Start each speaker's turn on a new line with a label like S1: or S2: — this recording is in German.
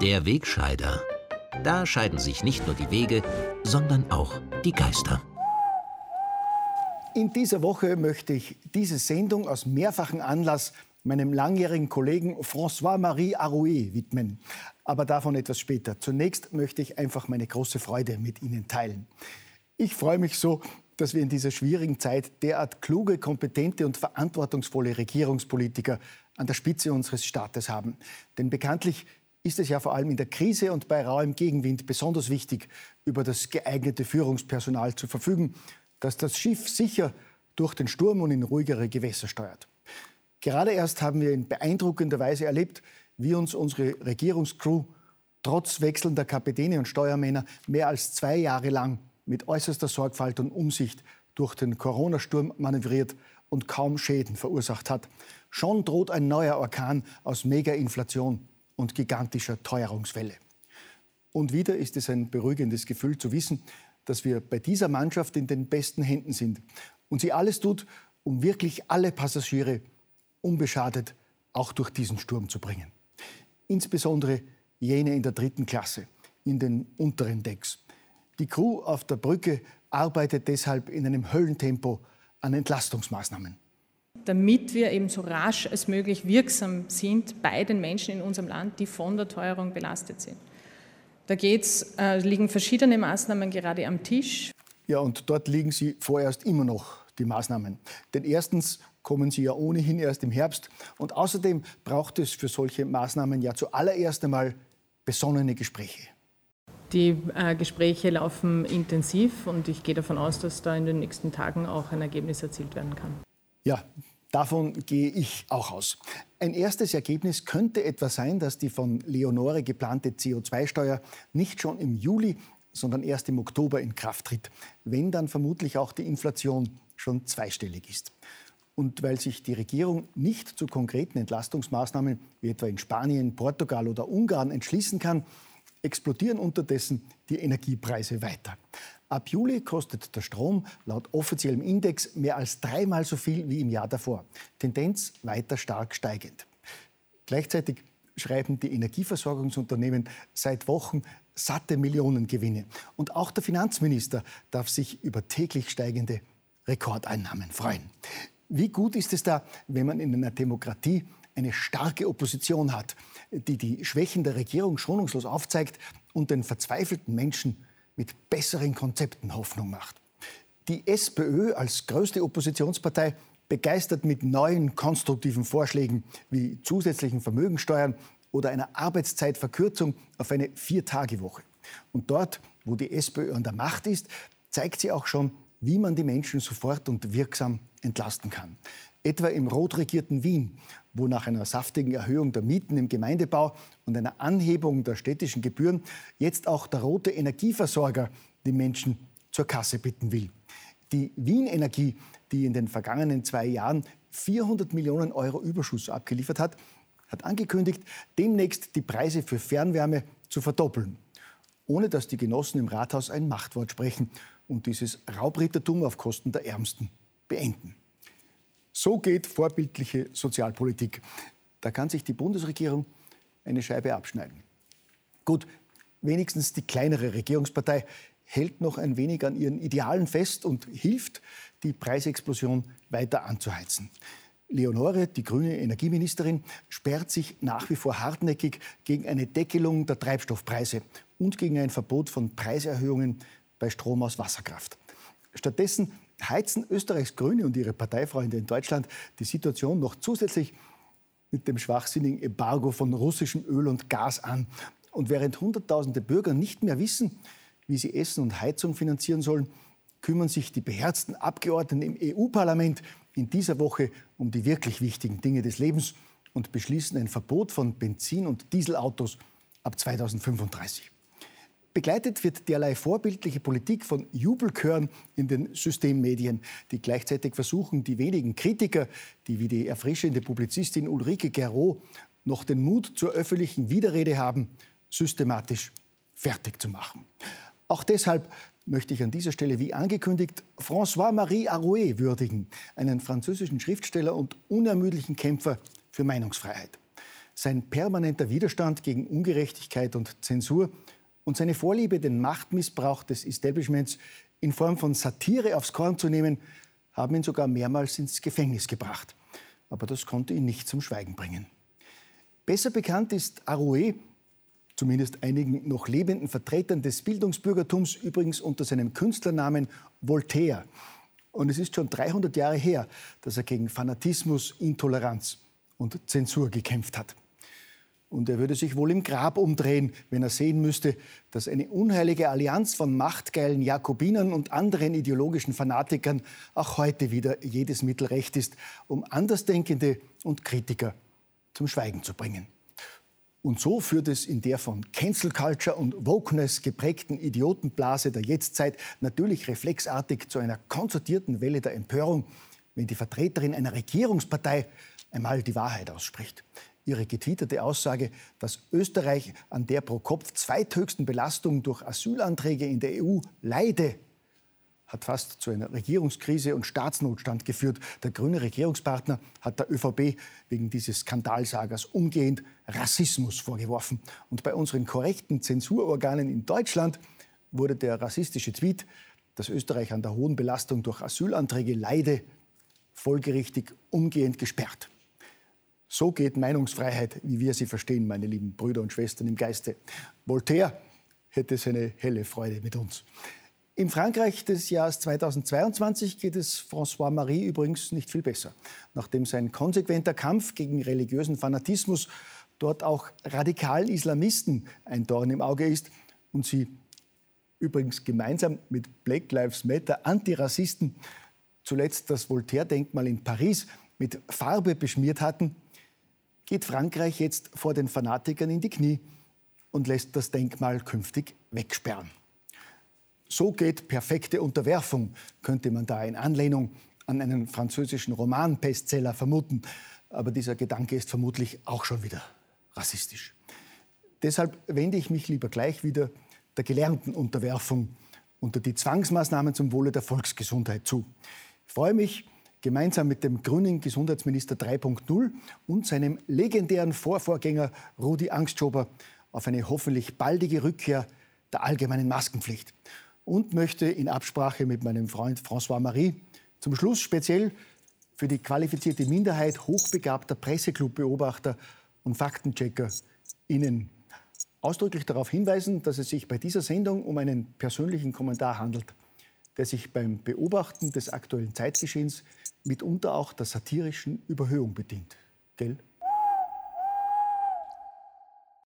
S1: Der Wegscheider. Da scheiden sich nicht nur die Wege, sondern auch die Geister.
S2: In dieser Woche möchte ich diese Sendung aus mehrfachen Anlass meinem langjährigen Kollegen François-Marie Arouet widmen. Aber davon etwas später. Zunächst möchte ich einfach meine große Freude mit Ihnen teilen. Ich freue mich so, dass wir in dieser schwierigen Zeit derart kluge, kompetente und verantwortungsvolle Regierungspolitiker an der Spitze unseres Staates haben. Denn bekanntlich ist es ja vor allem in der Krise und bei rauem Gegenwind besonders wichtig, über das geeignete Führungspersonal zu verfügen, das das Schiff sicher durch den Sturm und in ruhigere Gewässer steuert. Gerade erst haben wir in beeindruckender Weise erlebt, wie uns unsere Regierungscrew trotz wechselnder Kapitäne und Steuermänner mehr als zwei Jahre lang mit äußerster Sorgfalt und Umsicht durch den Corona-Sturm manövriert und kaum Schäden verursacht hat. Schon droht ein neuer Orkan aus Mega-Inflation und gigantischer Teuerungswelle. Und wieder ist es ein beruhigendes Gefühl zu wissen, dass wir bei dieser Mannschaft in den besten Händen sind und sie alles tut, um wirklich alle Passagiere unbeschadet auch durch diesen Sturm zu bringen. Insbesondere jene in der dritten Klasse, in den unteren Decks. Die Crew auf der Brücke arbeitet deshalb in einem Höllentempo an Entlastungsmaßnahmen
S3: damit wir eben so rasch als möglich wirksam sind bei den Menschen in unserem Land, die von der Teuerung belastet sind. Da geht's, äh, liegen verschiedene Maßnahmen gerade am Tisch.
S2: Ja, und dort liegen sie vorerst immer noch, die Maßnahmen. Denn erstens kommen sie ja ohnehin erst im Herbst. Und außerdem braucht es für solche Maßnahmen ja zuallererst einmal besonnene Gespräche.
S3: Die äh, Gespräche laufen intensiv und ich gehe davon aus, dass da in den nächsten Tagen auch ein Ergebnis erzielt werden kann.
S2: Ja, Davon gehe ich auch aus. Ein erstes Ergebnis könnte etwa sein, dass die von Leonore geplante CO2-Steuer nicht schon im Juli, sondern erst im Oktober in Kraft tritt, wenn dann vermutlich auch die Inflation schon zweistellig ist. Und weil sich die Regierung nicht zu konkreten Entlastungsmaßnahmen wie etwa in Spanien, Portugal oder Ungarn entschließen kann, explodieren unterdessen die Energiepreise weiter. Ab Juli kostet der Strom laut offiziellem Index mehr als dreimal so viel wie im Jahr davor. Tendenz weiter stark steigend. Gleichzeitig schreiben die Energieversorgungsunternehmen seit Wochen satte Millionengewinne. Und auch der Finanzminister darf sich über täglich steigende Rekordeinnahmen freuen. Wie gut ist es da, wenn man in einer Demokratie eine starke Opposition hat, die die Schwächen der Regierung schonungslos aufzeigt und den verzweifelten Menschen mit besseren Konzepten Hoffnung macht. Die SPÖ als größte Oppositionspartei begeistert mit neuen konstruktiven Vorschlägen wie zusätzlichen Vermögensteuern oder einer Arbeitszeitverkürzung auf eine Viertagewoche. Und dort, wo die SPÖ an der Macht ist, zeigt sie auch schon, wie man die Menschen sofort und wirksam entlasten kann. Etwa im rot regierten Wien, wo nach einer saftigen Erhöhung der Mieten im Gemeindebau und einer Anhebung der städtischen Gebühren jetzt auch der rote Energieversorger die Menschen zur Kasse bitten will. Die Wien Energie, die in den vergangenen zwei Jahren 400 Millionen Euro Überschuss abgeliefert hat, hat angekündigt, demnächst die Preise für Fernwärme zu verdoppeln, ohne dass die Genossen im Rathaus ein Machtwort sprechen und dieses Raubrittertum auf Kosten der Ärmsten beenden. So geht vorbildliche Sozialpolitik. Da kann sich die Bundesregierung eine Scheibe abschneiden. Gut, wenigstens die kleinere Regierungspartei hält noch ein wenig an ihren Idealen fest und hilft, die Preisexplosion weiter anzuheizen. Leonore, die grüne Energieministerin, sperrt sich nach wie vor hartnäckig gegen eine Deckelung der Treibstoffpreise und gegen ein Verbot von Preiserhöhungen bei Strom aus Wasserkraft. Stattdessen heizen Österreichs Grüne und ihre Parteifreunde in Deutschland die Situation noch zusätzlich mit dem schwachsinnigen Embargo von russischem Öl und Gas an. Und während Hunderttausende Bürger nicht mehr wissen, wie sie Essen und Heizung finanzieren sollen, kümmern sich die beherzten Abgeordneten im EU-Parlament in dieser Woche um die wirklich wichtigen Dinge des Lebens und beschließen ein Verbot von Benzin- und Dieselautos ab 2035. Begleitet wird derlei vorbildliche Politik von Jubelchören in den Systemmedien, die gleichzeitig versuchen, die wenigen Kritiker, die wie die erfrischende Publizistin Ulrike Gero noch den Mut zur öffentlichen Widerrede haben, systematisch fertig zu machen. Auch deshalb möchte ich an dieser Stelle, wie angekündigt, François-Marie Arouet würdigen, einen französischen Schriftsteller und unermüdlichen Kämpfer für Meinungsfreiheit. Sein permanenter Widerstand gegen Ungerechtigkeit und Zensur und seine Vorliebe, den Machtmissbrauch des Establishments in Form von Satire aufs Korn zu nehmen, haben ihn sogar mehrmals ins Gefängnis gebracht. Aber das konnte ihn nicht zum Schweigen bringen. Besser bekannt ist Arouet, zumindest einigen noch lebenden Vertretern des Bildungsbürgertums, übrigens unter seinem Künstlernamen Voltaire. Und es ist schon 300 Jahre her, dass er gegen Fanatismus, Intoleranz und Zensur gekämpft hat. Und er würde sich wohl im Grab umdrehen, wenn er sehen müsste, dass eine unheilige Allianz von machtgeilen Jakobinern und anderen ideologischen Fanatikern auch heute wieder jedes Mittel recht ist, um Andersdenkende und Kritiker zum Schweigen zu bringen. Und so führt es in der von Cancel Culture und Wokeness geprägten Idiotenblase der Jetztzeit natürlich reflexartig zu einer konzertierten Welle der Empörung, wenn die Vertreterin einer Regierungspartei einmal die Wahrheit ausspricht ihre getwitterte Aussage, dass Österreich an der pro Kopf zweithöchsten Belastung durch Asylanträge in der EU leide, hat fast zu einer Regierungskrise und Staatsnotstand geführt. Der grüne Regierungspartner hat der ÖVP wegen dieses Skandalsagers umgehend Rassismus vorgeworfen. Und bei unseren korrekten Zensurorganen in Deutschland wurde der rassistische Tweet, dass Österreich an der hohen Belastung durch Asylanträge leide, folgerichtig umgehend gesperrt. So geht Meinungsfreiheit, wie wir sie verstehen, meine lieben Brüder und Schwestern im Geiste. Voltaire hätte seine helle Freude mit uns. Im Frankreich des Jahres 2022 geht es François Marie übrigens nicht viel besser. Nachdem sein konsequenter Kampf gegen religiösen Fanatismus dort auch radikalen Islamisten ein Dorn im Auge ist und sie übrigens gemeinsam mit Black Lives Matter Antirassisten zuletzt das Voltaire-Denkmal in Paris mit Farbe beschmiert hatten, geht Frankreich jetzt vor den Fanatikern in die Knie und lässt das Denkmal künftig wegsperren. So geht perfekte Unterwerfung, könnte man da in Anlehnung an einen französischen Roman-Bestseller vermuten. Aber dieser Gedanke ist vermutlich auch schon wieder rassistisch. Deshalb wende ich mich lieber gleich wieder der gelernten Unterwerfung unter die Zwangsmaßnahmen zum Wohle der Volksgesundheit zu. Ich freue mich, gemeinsam mit dem grünen Gesundheitsminister 3.0 und seinem legendären Vorvorgänger Rudi Angstschober auf eine hoffentlich baldige Rückkehr der allgemeinen Maskenpflicht. Und möchte in Absprache mit meinem Freund François Marie zum Schluss speziell für die qualifizierte Minderheit hochbegabter Presseclub-Beobachter und Faktenchecker Ihnen ausdrücklich darauf hinweisen, dass es sich bei dieser Sendung um einen persönlichen Kommentar handelt, der sich beim Beobachten des aktuellen Zeitgeschehens mitunter auch der satirischen Überhöhung bedient. Gell?